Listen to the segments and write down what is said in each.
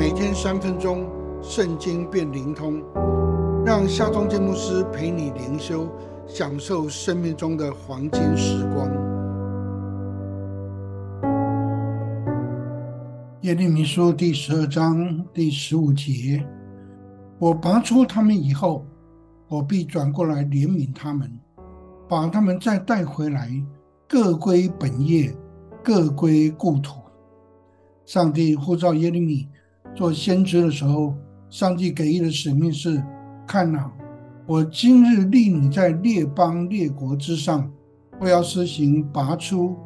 每天三分钟，圣经变灵通，让夏忠建牧师陪你灵修，享受生命中的黄金时光。耶利米书第十二章第十五节：我拔出他们以后，我必转过来怜悯他们，把他们再带回来，各归本业，各归故土。上帝呼召耶利米做先知的时候，上帝给予的使命是：看呐，我今日立你在列邦列国之上，我要施行拔出、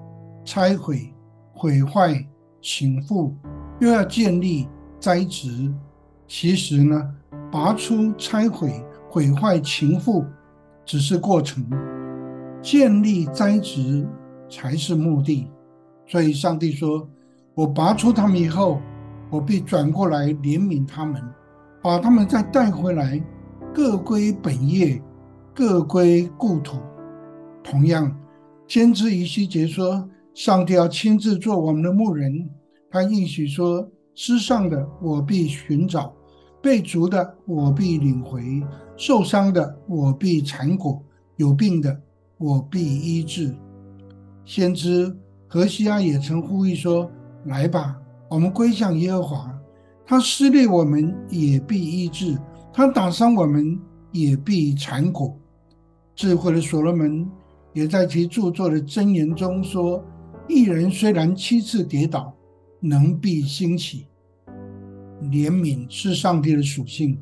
拆毁、毁坏、倾覆，又要建立、栽植。其实呢，拔出、拆毁、毁坏、倾覆只是过程，建立、栽植才是目的。所以，上帝说。我拔出他们以后，我必转过来怜悯他们，把他们再带回来，各归本业，各归故土。同样，先知以西结说，上帝要亲自做我们的牧人。他应许说：失丧的我必寻找，被逐的我必领回，受伤的我必缠裹，有病的我必医治。先知何西阿也曾呼吁说。来吧，我们归向耶和华。他撕裂我们，也必医治；他打伤我们，也必缠裹。智慧的所罗门也在其著作的箴言中说：“一人虽然七次跌倒，能必兴起。”怜悯是上帝的属性，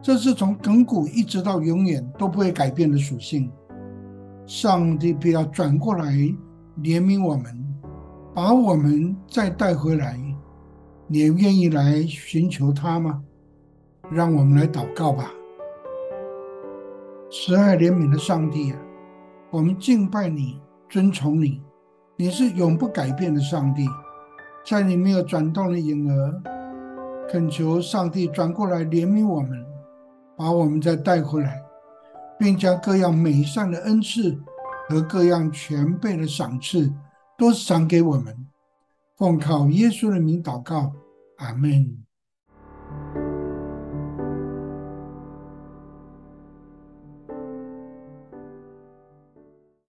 这是从亘古一直到永远都不会改变的属性。上帝必要转过来怜悯我们。把我们再带回来，你愿意来寻求他吗？让我们来祷告吧。慈爱怜悯的上帝啊，我们敬拜你，尊崇你，你是永不改变的上帝，在你没有转动的影儿，恳求上帝转过来怜悯我们，把我们再带回来，并将各样美善的恩赐和各样全备的赏赐。都赏给我们，奉靠耶稣的名祷告，阿门。